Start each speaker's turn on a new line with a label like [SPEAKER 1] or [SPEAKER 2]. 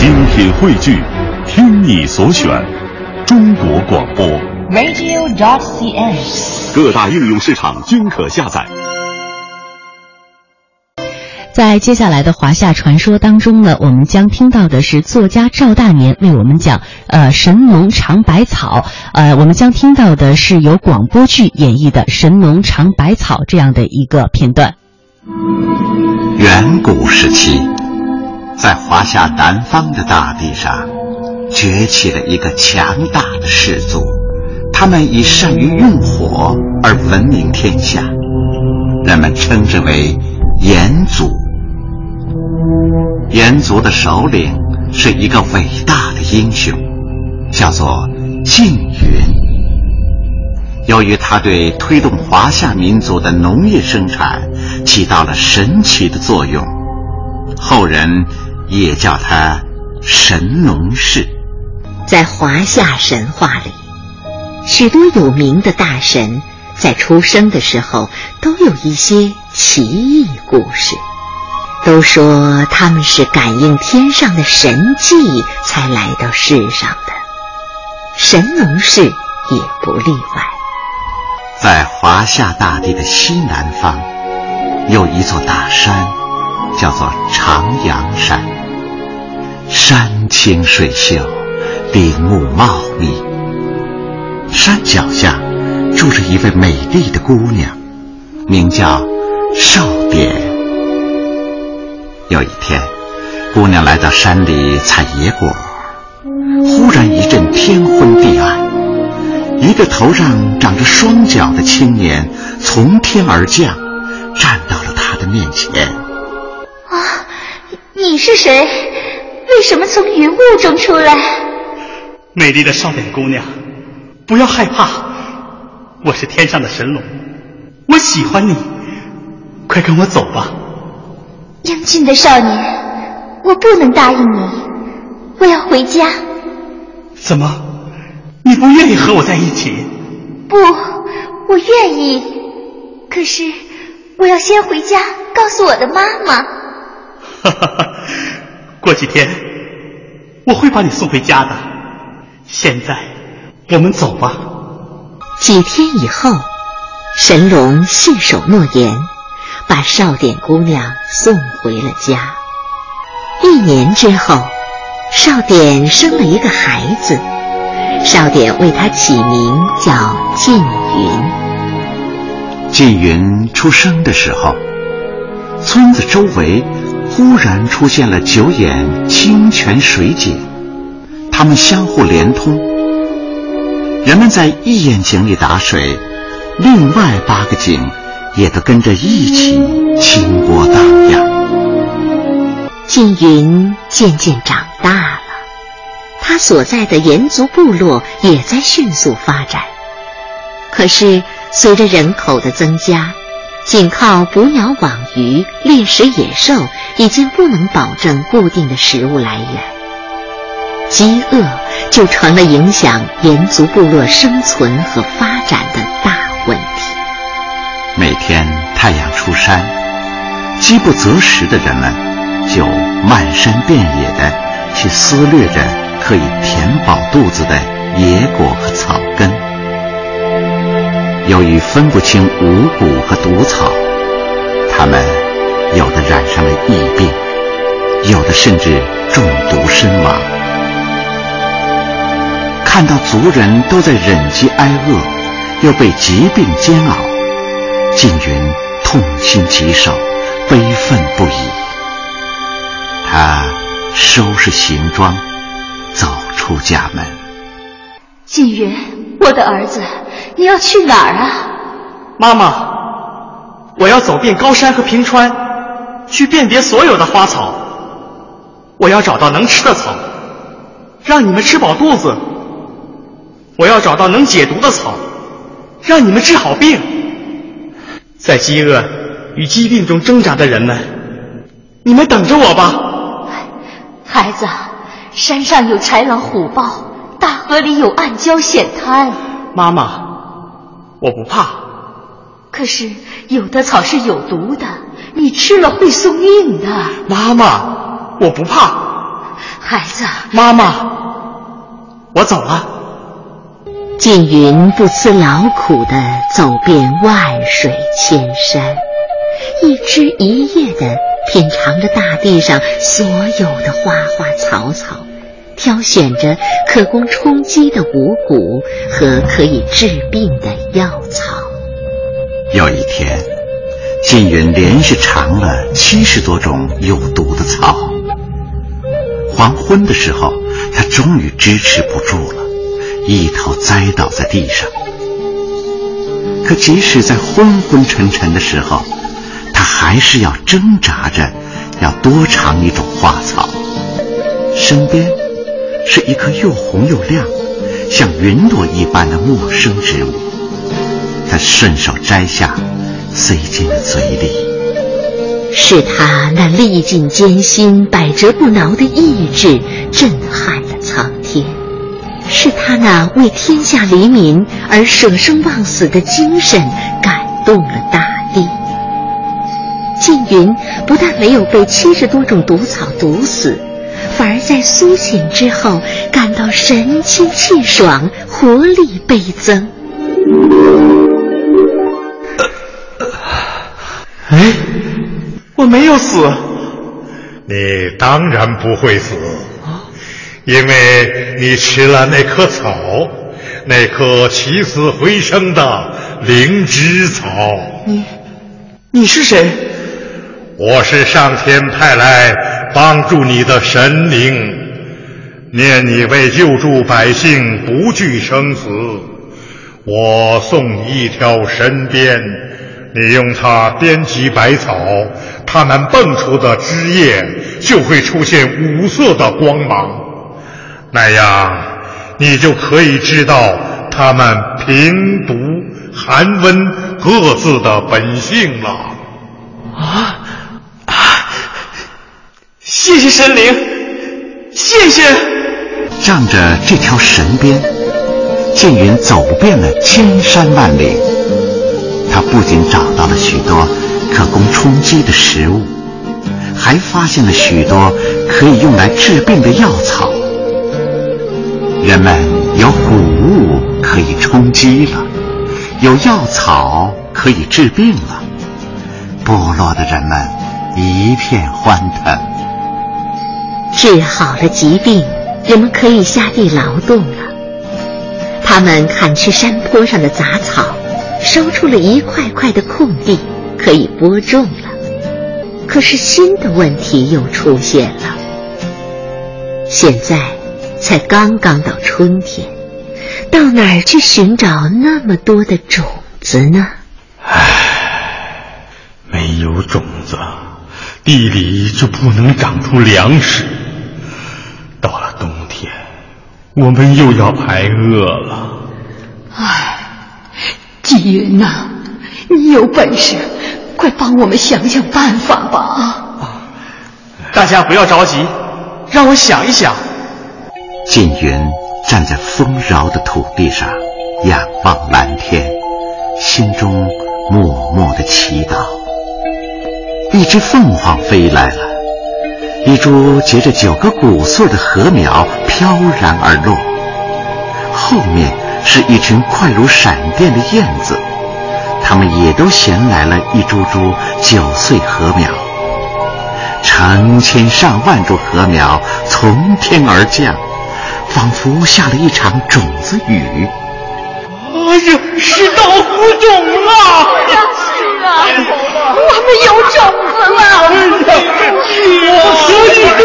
[SPEAKER 1] 精品汇聚，听你所选，中国广播。
[SPEAKER 2] radio.dot.cn，。
[SPEAKER 1] 各大应用市场均可下载。
[SPEAKER 3] 在接下来的华夏传说当中呢，我们将听到的是作家赵大年为我们讲呃神农尝百草，呃我们将听到的是由广播剧演绎的神农尝百草这样的一个片段。
[SPEAKER 4] 远古时期，在华夏南方的大地上，崛起了一个强大的氏族，他们以善于用火而闻名天下，人们称之为炎族。炎族的首领是一个伟大的英雄，叫做缙云。由于他对推动华夏民族的农业生产起到了神奇的作用，后人也叫他神农氏。
[SPEAKER 5] 在华夏神话里，许多有名的大神在出生的时候都有一些奇异故事，都说他们是感应天上的神迹才来到世上的。神农氏也不例外。
[SPEAKER 4] 在华夏大地的西南方，有一座大山，叫做长阳山。山清水秀，林木茂密。山脚下住着一位美丽的姑娘，名叫少典。有一天，姑娘来到山里采野果，忽然一阵天昏地暗。一个头上长着双脚的青年从天而降，站到了她的面前。
[SPEAKER 6] 啊，你是谁？为什么从云雾中出来？
[SPEAKER 7] 美丽的少脸姑娘，不要害怕，我是天上的神龙，我喜欢你，快跟我走吧。
[SPEAKER 6] 英俊的少年，我不能答应你，我要回家。
[SPEAKER 7] 怎么？你不愿意和我在一起？
[SPEAKER 6] 不，我愿意。可是我要先回家告诉我的妈妈。
[SPEAKER 7] 哈哈哈，过几天我会把你送回家的。现在我们走吧。
[SPEAKER 5] 几天以后，神龙信守诺言，把少典姑娘送回了家。一年之后，少典生了一个孩子。少典为他起名叫缙云。
[SPEAKER 4] 缙云出生的时候，村子周围忽然出现了九眼清泉水井，它们相互连通。人们在一眼井里打水，另外八个井也都跟着一起清波荡漾。
[SPEAKER 5] 缙云渐渐长大了。他所在的炎族部落也在迅速发展，可是随着人口的增加，仅靠捕鸟网鱼猎食野兽已经不能保证固定的食物来源，饥饿就成了影响炎族部落生存和发展的大问题。
[SPEAKER 4] 每天太阳出山，饥不择食的人们就漫山遍野的去撕掠着。可以填饱肚子的野果和草根，由于分不清五谷和毒草，他们有的染上了疫病，有的甚至中毒身亡。看到族人都在忍饥挨饿，又被疾病煎熬，晋云痛心疾首，悲愤不已。他收拾行装。走出家门，
[SPEAKER 6] 晋云，我的儿子，你要去哪儿啊？
[SPEAKER 7] 妈妈，我要走遍高山和平川，去辨别所有的花草。我要找到能吃的草，让你们吃饱肚子。我要找到能解毒的草，让你们治好病。在饥饿与疾病中挣扎的人们，你们等着我吧，
[SPEAKER 6] 孩子。山上有豺狼虎豹，大河里有暗礁险滩。
[SPEAKER 7] 妈妈，我不怕。
[SPEAKER 6] 可是有的草是有毒的，你吃了会送命的。
[SPEAKER 7] 妈妈，我不怕。
[SPEAKER 5] 孩子，
[SPEAKER 7] 妈妈，我走了。
[SPEAKER 5] 缙云不辞劳苦地走遍万水千山，一枝一叶地品尝着大地上所有的花花草草，挑选着可供充饥的五谷和可以治病的药草。
[SPEAKER 4] 有一天，缙云连续尝了七十多种有毒的草。黄昏的时候，他终于支持不住了，一头栽倒在地上。可即使在昏昏沉沉的时候，他还是要挣扎着，要多尝一种花草。身边是一颗又红又亮、像云朵一般的陌生植物，他顺手摘下，塞进了嘴里。
[SPEAKER 5] 是他那历尽艰辛、百折不挠的意志震撼了苍天，是他那为天下黎民而舍生忘死的精神感动了大地。缙云不但没有被七十多种毒草毒死，在苏醒之后感到神清气爽，活力倍增。
[SPEAKER 7] 哎。我没有死，
[SPEAKER 8] 你当然不会死，因为你吃了那棵草，那棵起死回生的灵芝草。
[SPEAKER 7] 你，你是谁？
[SPEAKER 8] 我是上天派来帮助你的神灵，念你为救助百姓不惧生死，我送你一条神鞭，你用它编辑百草。它们蹦出的枝叶就会出现五色的光芒，那样你就可以知道它们平毒寒温各自的本性了。啊！
[SPEAKER 7] 谢谢神灵，谢谢。
[SPEAKER 4] 仗着这条神鞭，缙云走遍了千山万岭，他不仅找到了许多。可供充饥的食物，还发现了许多可以用来治病的药草。人们有谷物可以充饥了，有药草可以治病了。部落的人们一片欢腾。
[SPEAKER 5] 治好了疾病，人们可以下地劳动了。他们砍去山坡上的杂草，烧出了一块块的空地。可以播种了，可是新的问题又出现了。现在才刚刚到春天，到哪儿去寻找那么多的种子呢？
[SPEAKER 9] 唉，没有种子，地里就不能长出粮食。我们又要挨饿了。
[SPEAKER 10] 唉，季云呐，你有本事。快帮我们想想办法吧！
[SPEAKER 7] 啊大家不要着急，让我想一想。
[SPEAKER 4] 锦云站在丰饶的土地上，仰望蓝天，心中默默的祈祷。一只凤凰飞来了，一株结着九个谷穗的禾苗飘然而落，后面是一群快如闪电的燕子。它们也都衔来了一株株九岁禾苗，成千上万株禾苗从天而降，仿佛下了一场种子雨。
[SPEAKER 7] 哎呀，是稻谷种了！
[SPEAKER 10] 是啊，我们有种子了！
[SPEAKER 7] 我可以种